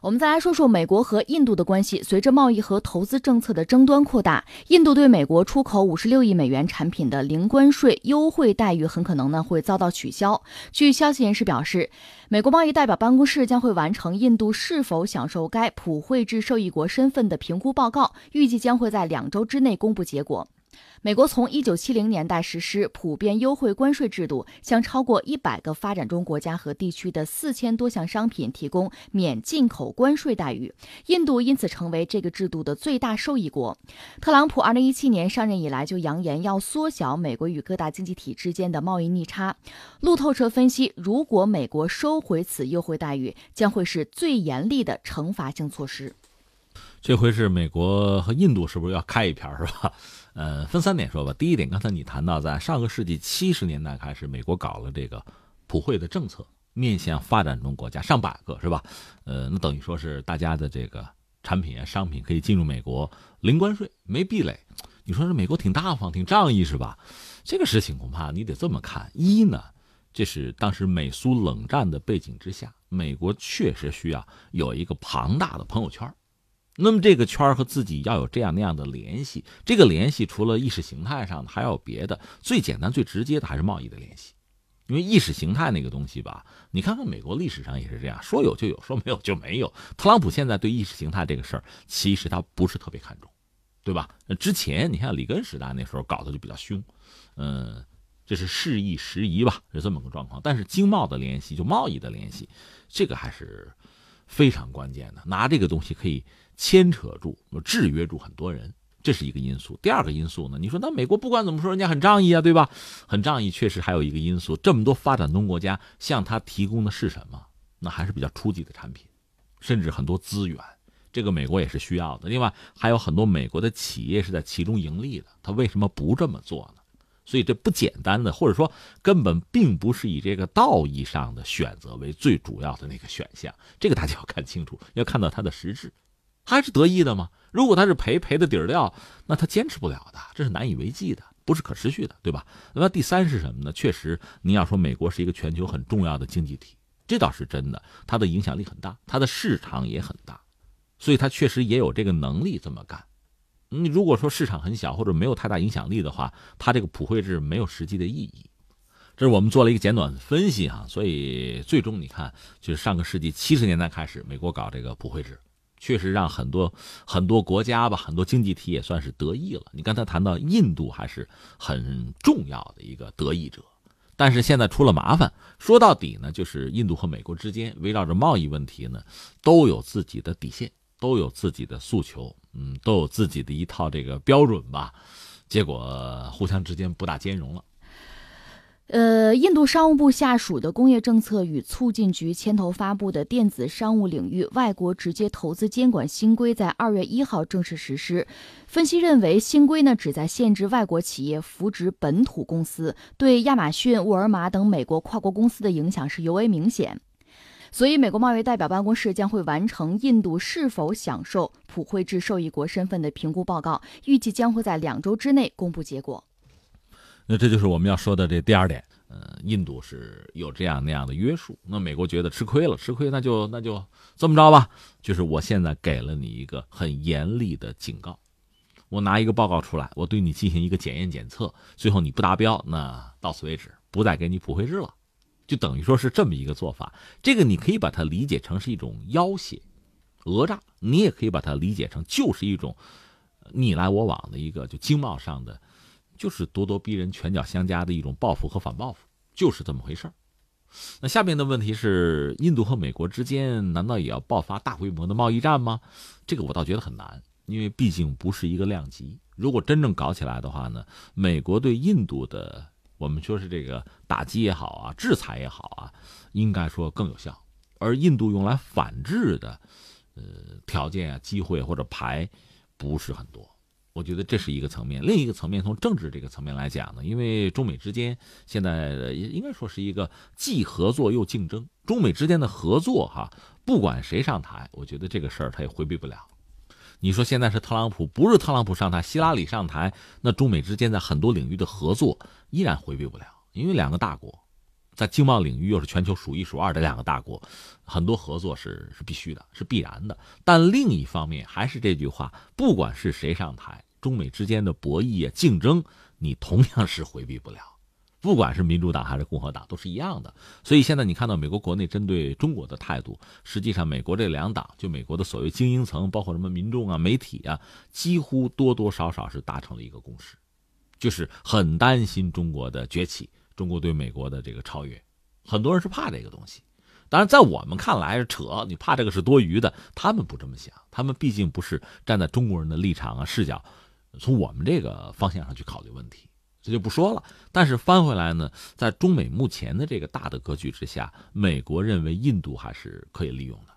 我们再来说说美国和印度的关系。随着贸易和投资政策的争端扩大，印度对美国出口五十六亿美元产品的零关税优惠待遇很可能呢会遭到取消。据消息人士表示，美国贸易代表办公室将会完成印度是否享受该普惠制受益国身份的评估报告，预计将会在两周之内公布结果。美国从一九七零年代实施普遍优惠关税制度，向超过一百个发展中国家和地区的四千多项商品提供免进口关税待遇。印度因此成为这个制度的最大受益国。特朗普二零一七年上任以来就扬言要缩小美国与各大经济体之间的贸易逆差。路透社分析，如果美国收回此优惠待遇，将会是最严厉的惩罚性措施。这回是美国和印度是不是要开一篇是吧？呃，分三点说吧。第一点，刚才你谈到，在上个世纪七十年代开始，美国搞了这个普惠的政策，面向发展中国家上百个是吧？呃，那等于说是大家的这个产品啊、商品可以进入美国零关税、没壁垒。你说这美国挺大方、挺仗义是吧？这个事情恐怕你得这么看：一呢，这是当时美苏冷战的背景之下，美国确实需要有一个庞大的朋友圈。那么这个圈和自己要有这样那样的联系，这个联系除了意识形态上的，还有别的。最简单、最直接的还是贸易的联系，因为意识形态那个东西吧，你看看美国历史上也是这样，说有就有，说没有就没有。特朗普现在对意识形态这个事儿，其实他不是特别看重，对吧？之前你看里根时代那时候搞的就比较凶，嗯，这是事易时移吧，是这么个状况。但是经贸的联系，就贸易的联系，这个还是非常关键的，拿这个东西可以。牵扯住、制约住很多人，这是一个因素。第二个因素呢？你说那美国不管怎么说，人家很仗义啊，对吧？很仗义，确实还有一个因素，这么多发展中国家向他提供的是什么？那还是比较初级的产品，甚至很多资源，这个美国也是需要的。另外，还有很多美国的企业是在其中盈利的，他为什么不这么做呢？所以这不简单的，或者说根本并不是以这个道义上的选择为最主要的那个选项。这个大家要看清楚，要看到它的实质。还是得意的吗？如果他是赔赔的底儿掉，那他坚持不了的，这是难以为继的，不是可持续的，对吧？那么第三是什么呢？确实，你要说美国是一个全球很重要的经济体，这倒是真的，它的影响力很大，它的市场也很大，所以它确实也有这个能力这么干。你如果说市场很小或者没有太大影响力的话，它这个普惠制没有实际的意义。这是我们做了一个简短的分析哈，所以最终你看，就是上个世纪七十年代开始，美国搞这个普惠制。确实让很多很多国家吧，很多经济体也算是得益了。你刚才谈到印度还是很重要的一个得益者，但是现在出了麻烦。说到底呢，就是印度和美国之间围绕着贸易问题呢，都有自己的底线，都有自己的诉求，嗯，都有自己的一套这个标准吧。结果互相之间不大兼容了。呃，印度商务部下属的工业政策与促进局牵头发布的电子商务领域外国直接投资监管新规在二月一号正式实施。分析认为，新规呢旨在限制外国企业扶植本土公司，对亚马逊、沃尔玛等美国跨国公司的影响是尤为明显。所以，美国贸易代表办公室将会完成印度是否享受普惠制受益国身份的评估报告，预计将会在两周之内公布结果。那这就是我们要说的这第二点，呃，印度是有这样那样的约束，那美国觉得吃亏了，吃亏那就那就这么着吧，就是我现在给了你一个很严厉的警告，我拿一个报告出来，我对你进行一个检验检测，最后你不达标，那到此为止，不再给你普惠制了，就等于说是这么一个做法。这个你可以把它理解成是一种要挟、讹诈，你也可以把它理解成就是一种你来我往的一个就经贸上的。就是咄咄逼人、拳脚相加的一种报复和反报复，就是这么回事儿。那下面的问题是，印度和美国之间难道也要爆发大规模的贸易战吗？这个我倒觉得很难，因为毕竟不是一个量级。如果真正搞起来的话呢，美国对印度的我们说是这个打击也好啊，制裁也好啊，应该说更有效。而印度用来反制的，呃，条件啊、机会或者牌不是很多。我觉得这是一个层面，另一个层面从政治这个层面来讲呢，因为中美之间现在应该说是一个既合作又竞争。中美之间的合作哈，不管谁上台，我觉得这个事儿他也回避不了。你说现在是特朗普，不是特朗普上台，希拉里上台，那中美之间在很多领域的合作依然回避不了，因为两个大国，在经贸领域又是全球数一数二的两个大国，很多合作是是必须的，是必然的。但另一方面，还是这句话，不管是谁上台，中美之间的博弈啊、竞争，你同样是回避不了。不管是民主党还是共和党，都是一样的。所以现在你看到美国国内针对中国的态度，实际上美国这两党，就美国的所谓精英层，包括什么民众啊、媒体啊，几乎多多少少是达成了一个共识，就是很担心中国的崛起，中国对美国的这个超越，很多人是怕这个东西。当然，在我们看来是扯，你怕这个是多余的。他们不这么想，他们毕竟不是站在中国人的立场啊视角，从我们这个方向上去考虑问题。这就不说了。但是翻回来呢，在中美目前的这个大的格局之下，美国认为印度还是可以利用的。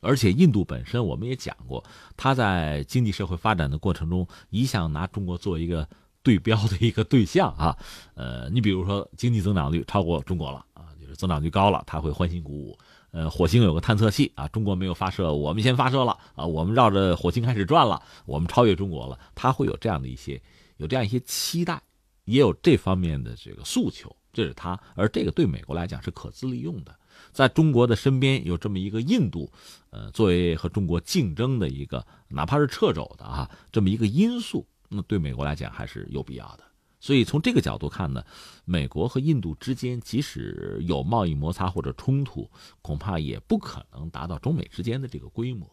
而且印度本身，我们也讲过，它在经济社会发展的过程中，一向拿中国做一个对标的一个对象啊。呃，你比如说经济增长率超过中国了啊，就是增长率高了，他会欢欣鼓舞。呃，火星有个探测器啊，中国没有发射，我们先发射了啊，我们绕着火星开始转了，我们超越中国了，他会有这样的一些，有这样一些期待。也有这方面的这个诉求，这是他，而这个对美国来讲是可资利用的。在中国的身边有这么一个印度，呃，作为和中国竞争的一个，哪怕是掣肘的啊，这么一个因素，那对美国来讲还是有必要的。所以从这个角度看呢，美国和印度之间即使有贸易摩擦或者冲突，恐怕也不可能达到中美之间的这个规模。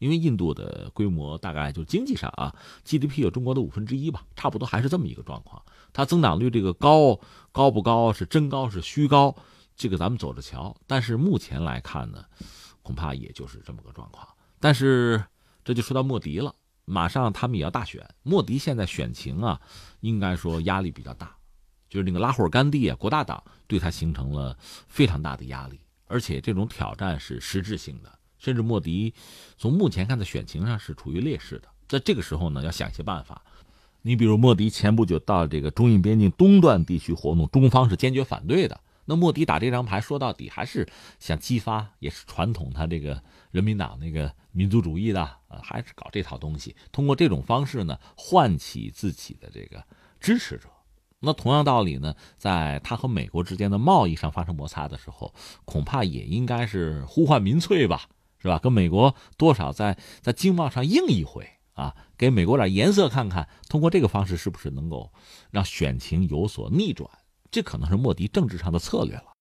因为印度的规模大概就经济上啊，GDP 有中国的五分之一吧，差不多还是这么一个状况。它增长率这个高高不高是真高是虚高，这个咱们走着瞧。但是目前来看呢，恐怕也就是这么个状况。但是这就说到莫迪了，马上他们也要大选，莫迪现在选情啊，应该说压力比较大，就是那个拉霍尔甘地啊，国大党对他形成了非常大的压力，而且这种挑战是实质性的。甚至莫迪从目前看的选情上是处于劣势的，在这个时候呢，要想一些办法。你比如莫迪前不久到这个中印边境东段地区活动，中方是坚决反对的。那莫迪打这张牌，说到底还是想激发，也是传统他这个人民党那个民族主义的，呃，还是搞这套东西，通过这种方式呢，唤起自己的这个支持者。那同样道理呢，在他和美国之间的贸易上发生摩擦的时候，恐怕也应该是呼唤民粹吧。是吧？跟美国多少在在经贸上硬一回啊，给美国点颜色看看。通过这个方式，是不是能够让选情有所逆转？这可能是莫迪政治上的策略了。